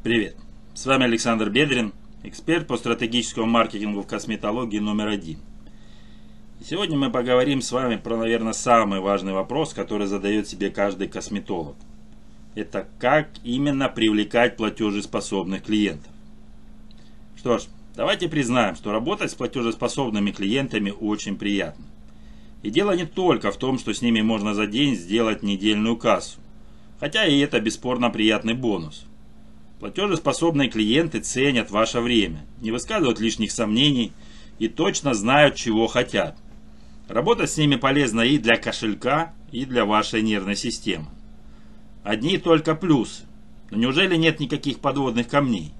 Привет! С вами Александр Бедрин, эксперт по стратегическому маркетингу в косметологии номер один. Сегодня мы поговорим с вами про, наверное, самый важный вопрос, который задает себе каждый косметолог. Это как именно привлекать платежеспособных клиентов. Что ж, давайте признаем, что работать с платежеспособными клиентами очень приятно. И дело не только в том, что с ними можно за день сделать недельную кассу. Хотя и это бесспорно приятный бонус. Платежеспособные клиенты ценят ваше время, не высказывают лишних сомнений и точно знают, чего хотят. Работать с ними полезно и для кошелька, и для вашей нервной системы. Одни только плюсы. Но неужели нет никаких подводных камней?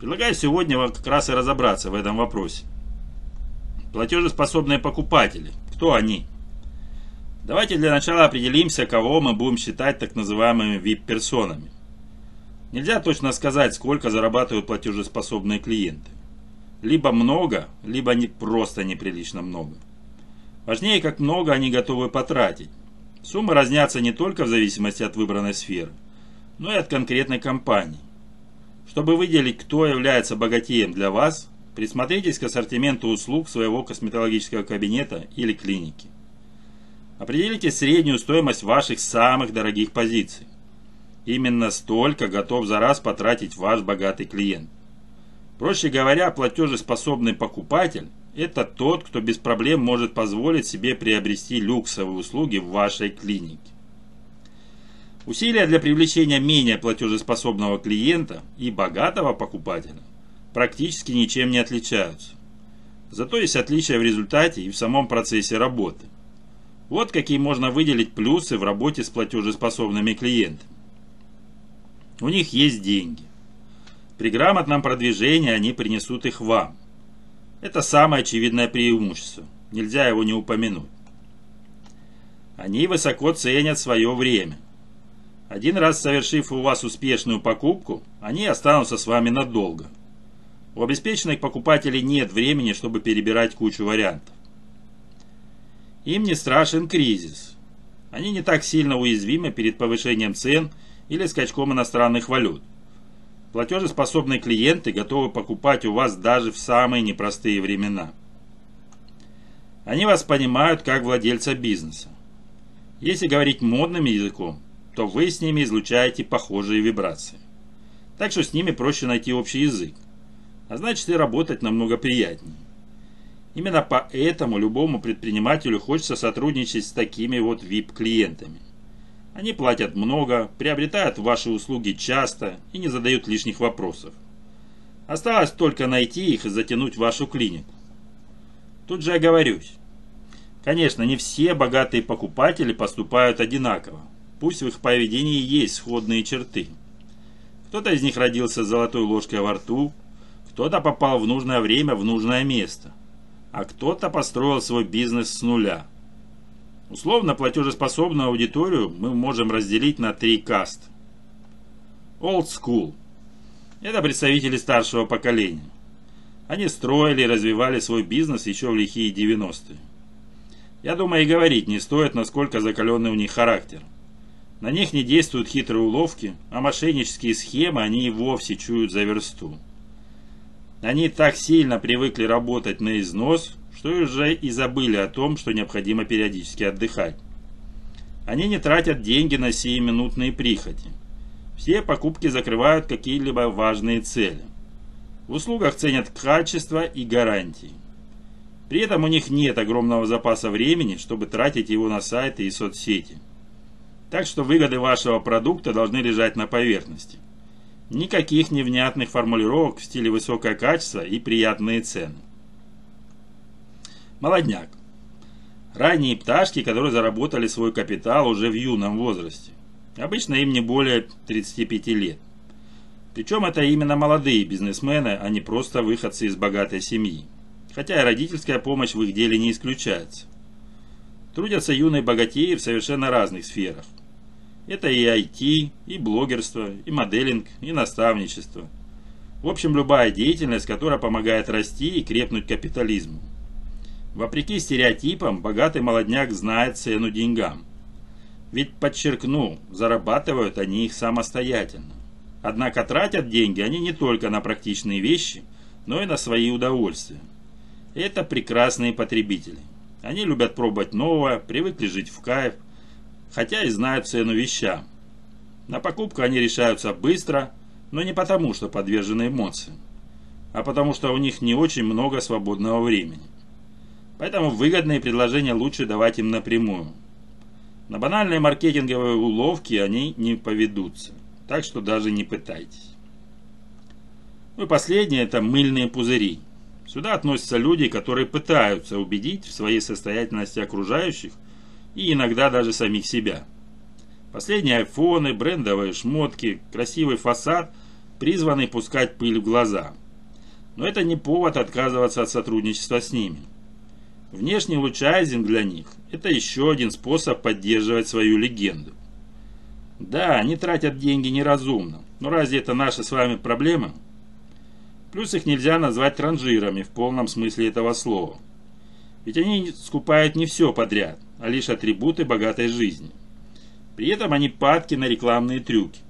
Предлагаю сегодня вам как раз и разобраться в этом вопросе. Платежеспособные покупатели. Кто они? Давайте для начала определимся, кого мы будем считать так называемыми VIP-персонами. Нельзя точно сказать, сколько зарабатывают платежеспособные клиенты. Либо много, либо не просто неприлично много. Важнее, как много они готовы потратить. Суммы разнятся не только в зависимости от выбранной сферы, но и от конкретной компании. Чтобы выделить, кто является богатеем для вас, присмотритесь к ассортименту услуг своего косметологического кабинета или клиники. Определите среднюю стоимость ваших самых дорогих позиций. Именно столько готов за раз потратить ваш богатый клиент. Проще говоря, платежеспособный покупатель – это тот, кто без проблем может позволить себе приобрести люксовые услуги в вашей клинике. Усилия для привлечения менее платежеспособного клиента и богатого покупателя практически ничем не отличаются. Зато есть отличия в результате и в самом процессе работы. Вот какие можно выделить плюсы в работе с платежеспособными клиентами. У них есть деньги. При грамотном продвижении они принесут их вам. Это самое очевидное преимущество. Нельзя его не упомянуть. Они высоко ценят свое время. Один раз совершив у вас успешную покупку, они останутся с вами надолго. У обеспеченных покупателей нет времени, чтобы перебирать кучу вариантов. Им не страшен кризис. Они не так сильно уязвимы перед повышением цен или скачком иностранных валют. Платежеспособные клиенты готовы покупать у вас даже в самые непростые времена. Они вас понимают как владельца бизнеса. Если говорить модным языком, то вы с ними излучаете похожие вибрации. Так что с ними проще найти общий язык. А значит и работать намного приятнее. Именно поэтому любому предпринимателю хочется сотрудничать с такими вот VIP-клиентами. Они платят много, приобретают ваши услуги часто и не задают лишних вопросов. Осталось только найти их и затянуть в вашу клинику. Тут же оговорюсь. Конечно, не все богатые покупатели поступают одинаково. Пусть в их поведении есть сходные черты. Кто-то из них родился с золотой ложкой во рту, кто-то попал в нужное время в нужное место, а кто-то построил свой бизнес с нуля – Условно платежеспособную аудиторию мы можем разделить на три каст. Old School. Это представители старшего поколения. Они строили и развивали свой бизнес еще в лихие 90-е. Я думаю и говорить не стоит, насколько закаленный у них характер. На них не действуют хитрые уловки, а мошеннические схемы они и вовсе чуют за версту. Они так сильно привыкли работать на износ, что уже и забыли о том, что необходимо периодически отдыхать. Они не тратят деньги на сиюминутные прихоти. Все покупки закрывают какие-либо важные цели. В услугах ценят качество и гарантии. При этом у них нет огромного запаса времени, чтобы тратить его на сайты и соцсети. Так что выгоды вашего продукта должны лежать на поверхности. Никаких невнятных формулировок в стиле высокое качество и приятные цены. Молодняк. Ранние пташки, которые заработали свой капитал уже в юном возрасте. Обычно им не более 35 лет. Причем это именно молодые бизнесмены, а не просто выходцы из богатой семьи. Хотя и родительская помощь в их деле не исключается. Трудятся юные богатеи в совершенно разных сферах. Это и IT, и блогерство, и моделинг, и наставничество. В общем, любая деятельность, которая помогает расти и крепнуть капитализму. Вопреки стереотипам, богатый молодняк знает цену деньгам. Ведь, подчеркну, зарабатывают они их самостоятельно. Однако тратят деньги они не только на практичные вещи, но и на свои удовольствия. Это прекрасные потребители. Они любят пробовать новое, привыкли жить в кайф, хотя и знают цену вещам. На покупку они решаются быстро, но не потому, что подвержены эмоциям, а потому что у них не очень много свободного времени. Поэтому выгодные предложения лучше давать им напрямую. На банальные маркетинговые уловки они не поведутся. Так что даже не пытайтесь. Ну и последнее это мыльные пузыри. Сюда относятся люди, которые пытаются убедить в своей состоятельности окружающих и иногда даже самих себя. Последние айфоны, брендовые шмотки, красивый фасад призваны пускать пыль в глаза. Но это не повод отказываться от сотрудничества с ними. Внешний лучайзинг для них – это еще один способ поддерживать свою легенду. Да, они тратят деньги неразумно, но разве это наша с вами проблема? Плюс их нельзя назвать транжирами в полном смысле этого слова. Ведь они скупают не все подряд, а лишь атрибуты богатой жизни. При этом они падки на рекламные трюки.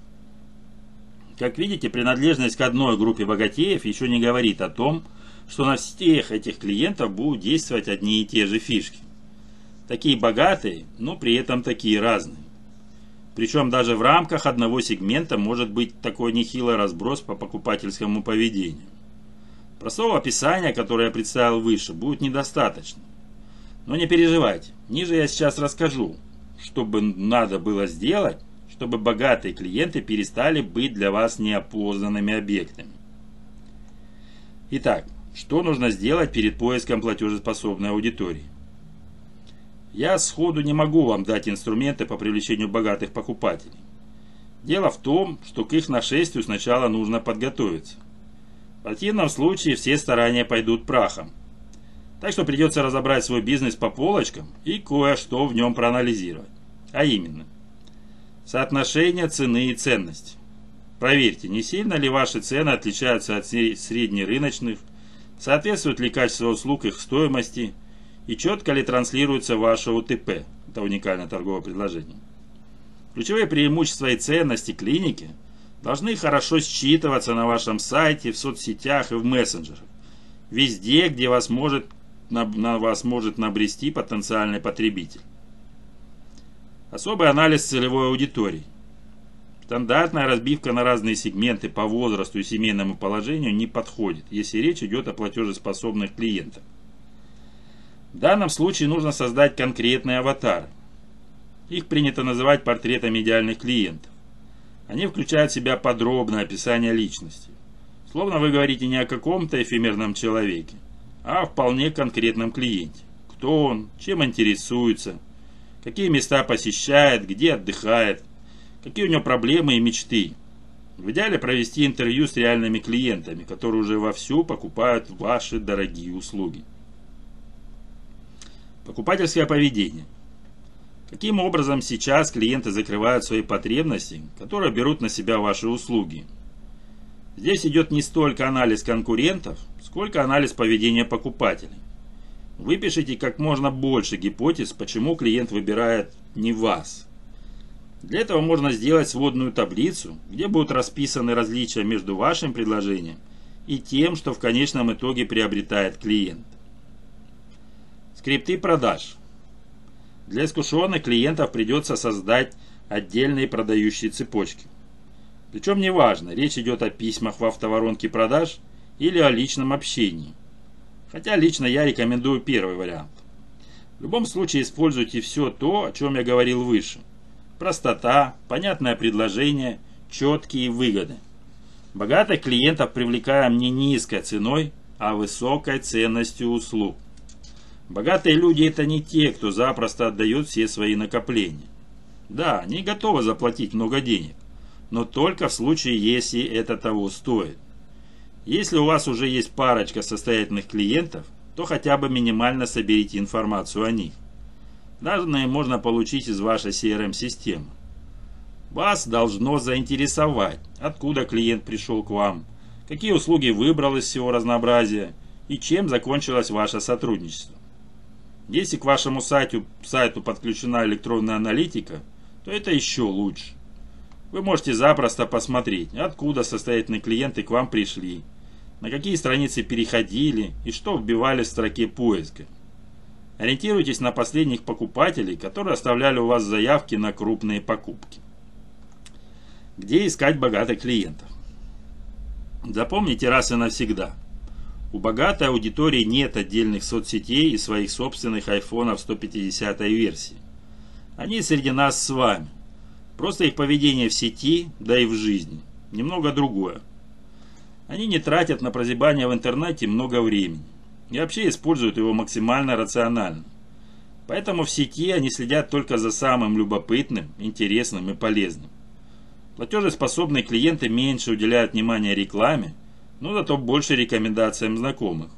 Как видите, принадлежность к одной группе богатеев еще не говорит о том, что на всех этих клиентов будут действовать одни и те же фишки. Такие богатые, но при этом такие разные. Причем даже в рамках одного сегмента может быть такой нехилый разброс по покупательскому поведению. Простого описания, которое я представил выше, будет недостаточно. Но не переживайте, ниже я сейчас расскажу, что бы надо было сделать, чтобы богатые клиенты перестали быть для вас неопознанными объектами. Итак, что нужно сделать перед поиском платежеспособной аудитории? Я сходу не могу вам дать инструменты по привлечению богатых покупателей. Дело в том, что к их нашествию сначала нужно подготовиться. В противном случае все старания пойдут прахом. Так что придется разобрать свой бизнес по полочкам и кое-что в нем проанализировать. А именно, соотношение цены и ценности. Проверьте, не сильно ли ваши цены отличаются от среднерыночных, соответствует ли качество услуг их стоимости – и четко ли транслируется ваше УТП, это уникальное торговое предложение. Ключевые преимущества и ценности клиники должны хорошо считываться на вашем сайте, в соцсетях и в мессенджерах. Везде, где вас может, на, вас может набрести потенциальный потребитель. Особый анализ целевой аудитории. Стандартная разбивка на разные сегменты по возрасту и семейному положению не подходит, если речь идет о платежеспособных клиентах. В данном случае нужно создать конкретный аватар. Их принято называть портретами идеальных клиентов. Они включают в себя подробное описание личности. Словно вы говорите не о каком-то эфемерном человеке, а о вполне конкретном клиенте. Кто он, чем интересуется, какие места посещает, где отдыхает, какие у него проблемы и мечты. В идеале провести интервью с реальными клиентами, которые уже вовсю покупают ваши дорогие услуги. Покупательское поведение. Каким образом сейчас клиенты закрывают свои потребности, которые берут на себя ваши услуги? Здесь идет не столько анализ конкурентов, сколько анализ поведения покупателей. Выпишите как можно больше гипотез, почему клиент выбирает не вас. Для этого можно сделать сводную таблицу, где будут расписаны различия между вашим предложением и тем, что в конечном итоге приобретает клиент. Скрипты продаж. Для искушенных клиентов придется создать отдельные продающие цепочки. Причем неважно, речь идет о письмах в автоворонке продаж или о личном общении. Хотя лично я рекомендую первый вариант. В любом случае используйте все то, о чем я говорил выше. Простота, понятное предложение, четкие выгоды. Богатых клиентов привлекаем не низкой ценой, а высокой ценностью услуг. Богатые люди это не те, кто запросто отдает все свои накопления. Да, они готовы заплатить много денег, но только в случае, если это того стоит. Если у вас уже есть парочка состоятельных клиентов, то хотя бы минимально соберите информацию о них. Данные можно получить из вашей CRM-системы. Вас должно заинтересовать, откуда клиент пришел к вам, какие услуги выбрал из всего разнообразия и чем закончилось ваше сотрудничество. Если к вашему сайту, сайту подключена электронная аналитика, то это еще лучше. Вы можете запросто посмотреть, откуда состоятельные клиенты к вам пришли, на какие страницы переходили и что вбивали в строке поиска. Ориентируйтесь на последних покупателей, которые оставляли у вас заявки на крупные покупки. Где искать богатых клиентов? Запомните раз и навсегда. У богатой аудитории нет отдельных соцсетей и своих собственных айфонов 150 версии. Они среди нас с вами. Просто их поведение в сети, да и в жизни, немного другое. Они не тратят на прозябание в интернете много времени и вообще используют его максимально рационально. Поэтому в сети они следят только за самым любопытным, интересным и полезным. Платежеспособные клиенты меньше уделяют внимания рекламе, но зато больше рекомендациям знакомых.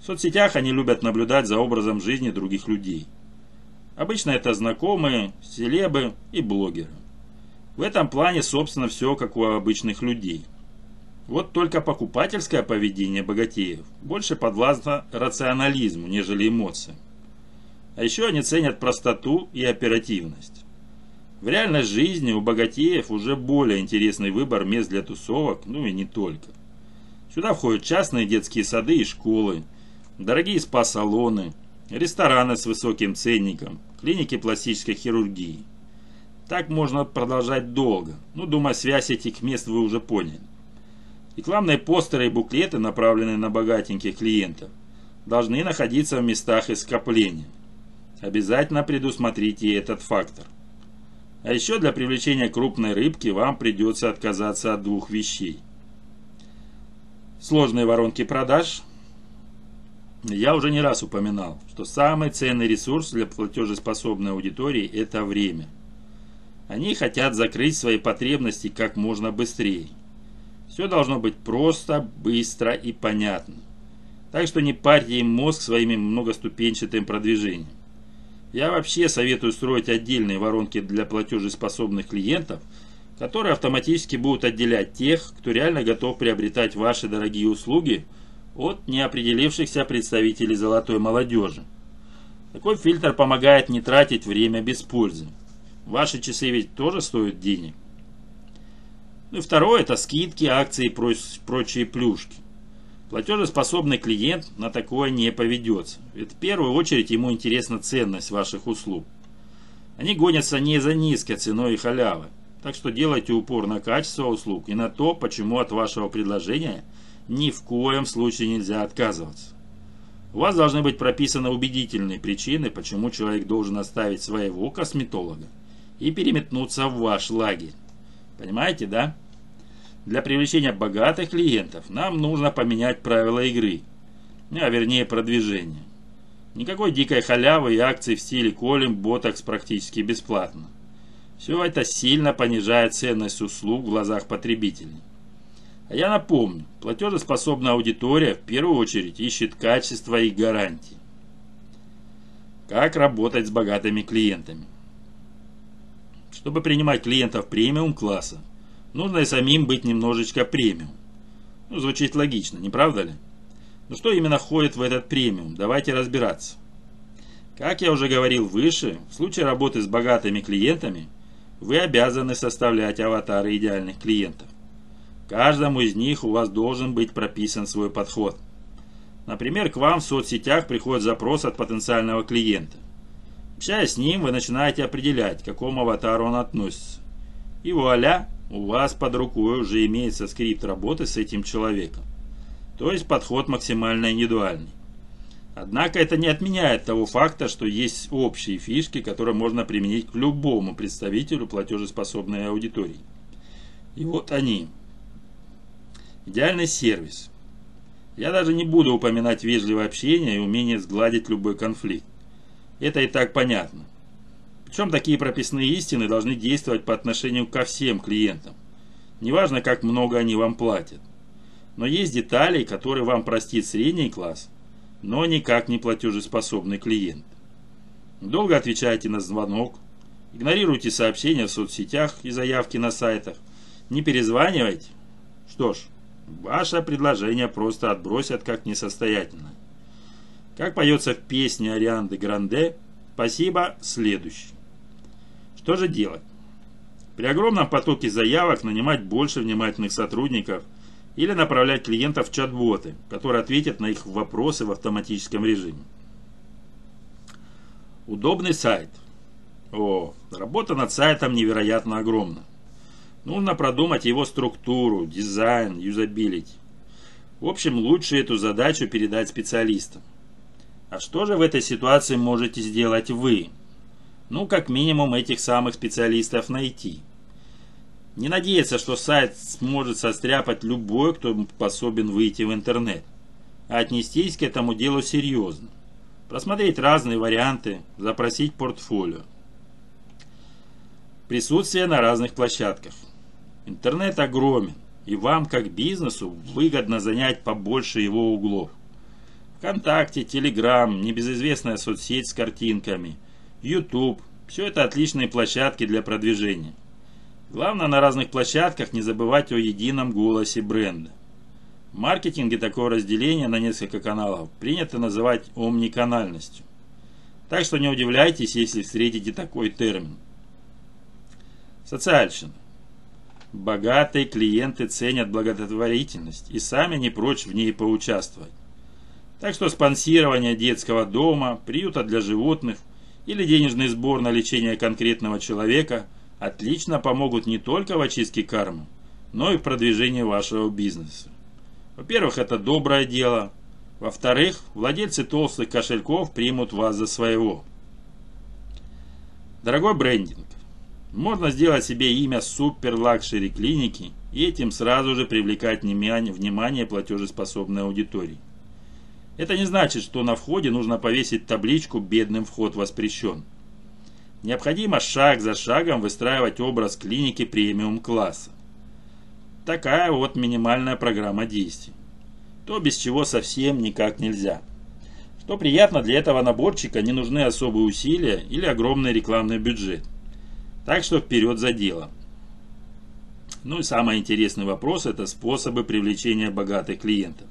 В соцсетях они любят наблюдать за образом жизни других людей – Обычно это знакомые, селебы и блогеры. В этом плане, собственно, все как у обычных людей. Вот только покупательское поведение богатеев больше подвластно рационализму, нежели эмоциям. А еще они ценят простоту и оперативность. В реальной жизни у богатеев уже более интересный выбор мест для тусовок, ну и не только. Сюда входят частные детские сады и школы, дорогие спа-салоны, рестораны с высоким ценником, клиники пластической хирургии. Так можно продолжать долго. Ну, думаю, связь этих мест вы уже поняли. Рекламные постеры и буклеты, направленные на богатеньких клиентов, должны находиться в местах скопления. Обязательно предусмотрите этот фактор. А еще для привлечения крупной рыбки вам придется отказаться от двух вещей. Сложные воронки продаж я уже не раз упоминал, что самый ценный ресурс для платежеспособной аудитории – это время. Они хотят закрыть свои потребности как можно быстрее. Все должно быть просто, быстро и понятно. Так что не парьте им мозг своими многоступенчатым продвижением. Я вообще советую строить отдельные воронки для платежеспособных клиентов, которые автоматически будут отделять тех, кто реально готов приобретать ваши дорогие услуги – от неопределившихся представителей золотой молодежи. Такой фильтр помогает не тратить время без пользы. Ваши часы ведь тоже стоят денег. Ну и второе – это скидки, акции и прочие плюшки. Платежеспособный клиент на такое не поведется, ведь в первую очередь ему интересна ценность ваших услуг. Они гонятся не за низкой ценой и халявой, так что делайте упор на качество услуг и на то, почему от вашего предложения – ни в коем случае нельзя отказываться. У вас должны быть прописаны убедительные причины, почему человек должен оставить своего косметолога и переметнуться в ваш лагерь. Понимаете, да? Для привлечения богатых клиентов нам нужно поменять правила игры, а вернее продвижения. Никакой дикой халявы и акций в стиле колем ботокс практически бесплатно. Все это сильно понижает ценность услуг в глазах потребителей. А я напомню, платежеспособная аудитория в первую очередь ищет качество и гарантии. Как работать с богатыми клиентами? Чтобы принимать клиентов премиум класса, нужно и самим быть немножечко премиум. Ну, звучит логично, не правда ли? Но что именно входит в этот премиум? Давайте разбираться. Как я уже говорил выше, в случае работы с богатыми клиентами вы обязаны составлять аватары идеальных клиентов. Каждому из них у вас должен быть прописан свой подход. Например, к вам в соцсетях приходит запрос от потенциального клиента. Общаясь с ним, вы начинаете определять, к какому аватару он относится. И вуаля, у вас под рукой уже имеется скрипт работы с этим человеком. То есть подход максимально индивидуальный. Однако это не отменяет того факта, что есть общие фишки, которые можно применить к любому представителю платежеспособной аудитории. И вот они. Идеальный сервис. Я даже не буду упоминать вежливое общение и умение сгладить любой конфликт. Это и так понятно. Причем такие прописные истины должны действовать по отношению ко всем клиентам. Неважно, как много они вам платят. Но есть детали, которые вам простит средний класс, но никак не платежеспособный клиент. Долго отвечайте на звонок, игнорируйте сообщения в соцсетях и заявки на сайтах, не перезванивайте. Что ж, Ваше предложение просто отбросят как несостоятельное. Как поется в песне Арианды Гранде, спасибо, следующий. Что же делать? При огромном потоке заявок нанимать больше внимательных сотрудников или направлять клиентов в чат-боты, которые ответят на их вопросы в автоматическом режиме. Удобный сайт. О, работа над сайтом невероятно огромна. Нужно продумать его структуру, дизайн, юзабилити. В общем, лучше эту задачу передать специалистам. А что же в этой ситуации можете сделать вы? Ну, как минимум, этих самых специалистов найти. Не надеяться, что сайт сможет состряпать любой, кто способен выйти в интернет. А отнестись к этому делу серьезно. Просмотреть разные варианты, запросить портфолио. Присутствие на разных площадках. Интернет огромен, и вам, как бизнесу, выгодно занять побольше его углов. ВКонтакте, Телеграм, небезызвестная соцсеть с картинками, YouTube – все это отличные площадки для продвижения. Главное на разных площадках не забывать о едином голосе бренда. В маркетинге такое разделение на несколько каналов принято называть омниканальностью. Так что не удивляйтесь, если встретите такой термин. Социальщина. Богатые клиенты ценят благотворительность и сами не прочь в ней поучаствовать. Так что спонсирование детского дома, приюта для животных или денежный сбор на лечение конкретного человека отлично помогут не только в очистке кармы, но и в продвижении вашего бизнеса. Во-первых, это доброе дело. Во-вторых, владельцы толстых кошельков примут вас за своего. Дорогой брендинг, можно сделать себе имя супер-лакшери клиники и этим сразу же привлекать внимание платежеспособной аудитории. Это не значит, что на входе нужно повесить табличку «Бедным вход воспрещен». Необходимо шаг за шагом выстраивать образ клиники премиум-класса. Такая вот минимальная программа действий. То, без чего совсем никак нельзя. Что приятно, для этого наборчика не нужны особые усилия или огромный рекламный бюджет – так что вперед за дело. Ну и самый интересный вопрос – это способы привлечения богатых клиентов.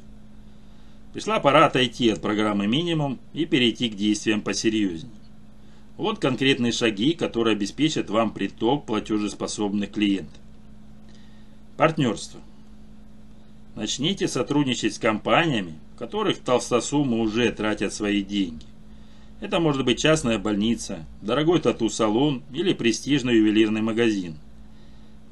Пришла пора отойти от программы минимум и перейти к действиям посерьезнее. Вот конкретные шаги, которые обеспечат вам приток платежеспособных клиентов. Партнерство. Начните сотрудничать с компаниями, в которых толстосумы уже тратят свои деньги. Это может быть частная больница, дорогой тату-салон или престижный ювелирный магазин.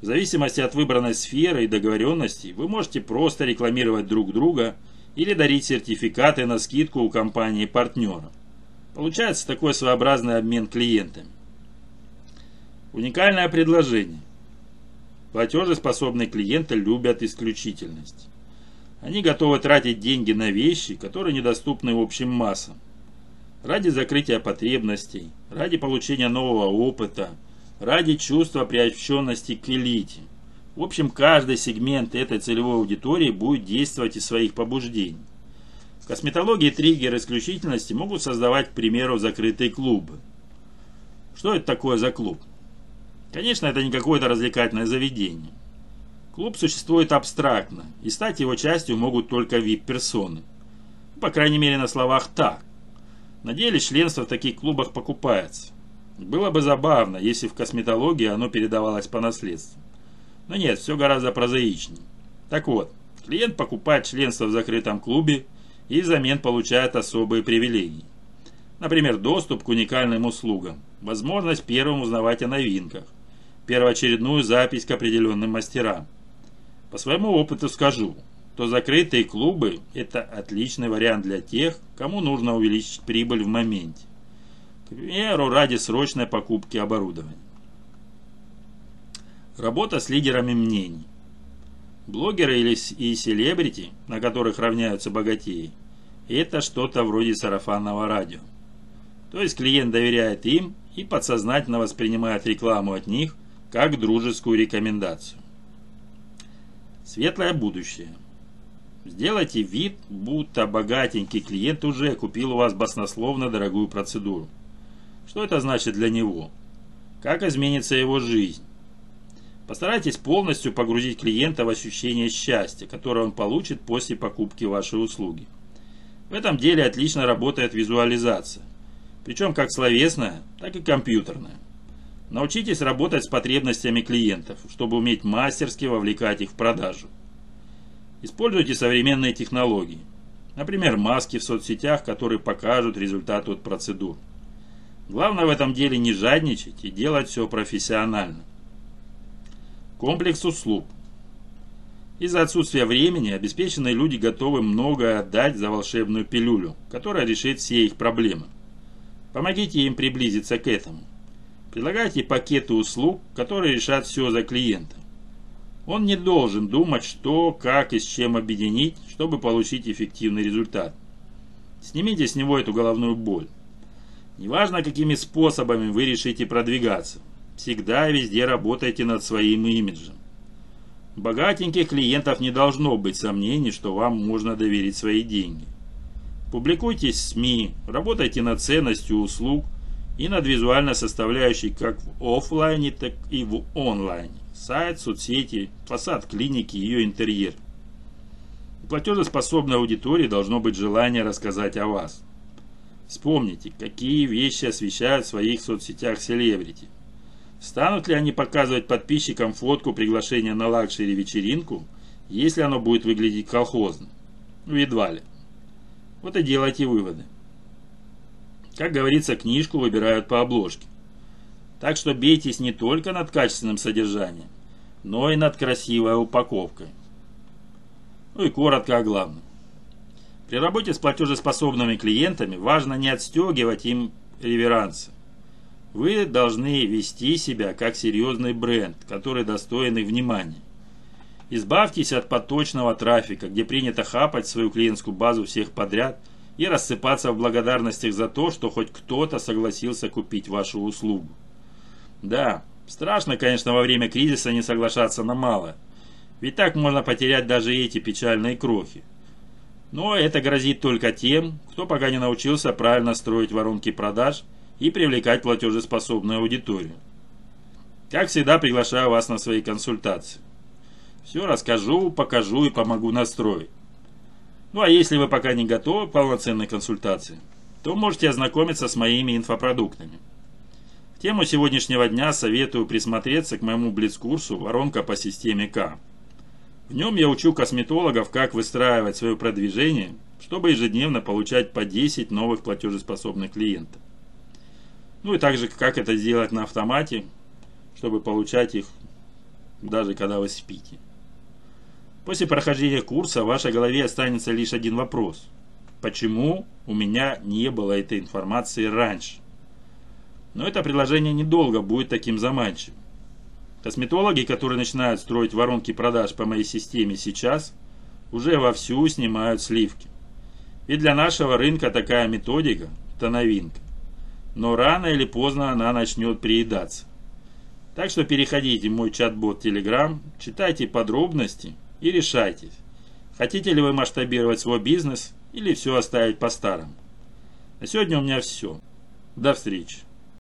В зависимости от выбранной сферы и договоренностей вы можете просто рекламировать друг друга или дарить сертификаты на скидку у компании-партнера. Получается такой своеобразный обмен клиентами. Уникальное предложение. Платежеспособные клиенты любят исключительность. Они готовы тратить деньги на вещи, которые недоступны общим массам ради закрытия потребностей, ради получения нового опыта, ради чувства приобщенности к элите. В общем, каждый сегмент этой целевой аудитории будет действовать из своих побуждений. В косметологии триггер исключительности могут создавать, к примеру, закрытые клубы. Что это такое за клуб? Конечно, это не какое-то развлекательное заведение. Клуб существует абстрактно, и стать его частью могут только VIP-персоны. По крайней мере, на словах так. На деле членство в таких клубах покупается. Было бы забавно, если в косметологии оно передавалось по наследству. Но нет, все гораздо прозаичнее. Так вот, клиент покупает членство в закрытом клубе и взамен получает особые привилегии. Например, доступ к уникальным услугам, возможность первым узнавать о новинках, первоочередную запись к определенным мастерам. По своему опыту скажу, то закрытые клубы – это отличный вариант для тех, кому нужно увеличить прибыль в моменте. К примеру, ради срочной покупки оборудования. Работа с лидерами мнений. Блогеры или и селебрити, на которых равняются богатеи, это что-то вроде сарафанного радио. То есть клиент доверяет им и подсознательно воспринимает рекламу от них как дружескую рекомендацию. Светлое будущее – Сделайте вид, будто богатенький клиент уже купил у вас баснословно дорогую процедуру. Что это значит для него? Как изменится его жизнь? Постарайтесь полностью погрузить клиента в ощущение счастья, которое он получит после покупки вашей услуги. В этом деле отлично работает визуализация, причем как словесная, так и компьютерная. Научитесь работать с потребностями клиентов, чтобы уметь мастерски вовлекать их в продажу. Используйте современные технологии. Например, маски в соцсетях, которые покажут результат от процедур. Главное в этом деле не жадничать и делать все профессионально. Комплекс услуг. Из-за отсутствия времени обеспеченные люди готовы многое отдать за волшебную пилюлю, которая решит все их проблемы. Помогите им приблизиться к этому. Предлагайте пакеты услуг, которые решат все за клиента. Он не должен думать, что, как и с чем объединить, чтобы получить эффективный результат. Снимите с него эту головную боль. Неважно, какими способами вы решите продвигаться, всегда и везде работайте над своим имиджем. Богатеньких клиентов не должно быть сомнений, что вам можно доверить свои деньги. Публикуйтесь в СМИ, работайте над ценностью услуг и над визуальной составляющей как в офлайне, так и в онлайне. Сайт, соцсети, фасад клиники, ее интерьер. У платежеспособной аудитории должно быть желание рассказать о вас. Вспомните, какие вещи освещают в своих соцсетях селебрити. Станут ли они показывать подписчикам фотку приглашения на лакшери вечеринку, если оно будет выглядеть колхозно? Ну, едва ли. Вот и делайте выводы. Как говорится, книжку выбирают по обложке. Так что бейтесь не только над качественным содержанием, но и над красивой упаковкой. Ну и коротко о главном. При работе с платежеспособными клиентами важно не отстегивать им реверансы. Вы должны вести себя как серьезный бренд, который достоин их внимания. Избавьтесь от поточного трафика, где принято хапать свою клиентскую базу всех подряд и рассыпаться в благодарностях за то, что хоть кто-то согласился купить вашу услугу. Да, страшно, конечно, во время кризиса не соглашаться на мало. Ведь так можно потерять даже эти печальные крохи. Но это грозит только тем, кто пока не научился правильно строить воронки продаж и привлекать платежеспособную аудиторию. Как всегда, приглашаю вас на свои консультации. Все расскажу, покажу и помогу настроить. Ну а если вы пока не готовы к полноценной консультации, то можете ознакомиться с моими инфопродуктами. В тему сегодняшнего дня советую присмотреться к моему блиц-курсу «Воронка по системе К». В нем я учу косметологов, как выстраивать свое продвижение, чтобы ежедневно получать по 10 новых платежеспособных клиентов. Ну и также, как это сделать на автомате, чтобы получать их даже когда вы спите. После прохождения курса в вашей голове останется лишь один вопрос. Почему у меня не было этой информации раньше? Но это предложение недолго будет таким заманчивым. Косметологи, которые начинают строить воронки продаж по моей системе сейчас, уже вовсю снимают сливки. И для нашего рынка такая методика – это новинка. Но рано или поздно она начнет приедаться. Так что переходите в мой чат-бот Telegram, читайте подробности и решайтесь, хотите ли вы масштабировать свой бизнес или все оставить по-старому. На сегодня у меня все. До встречи.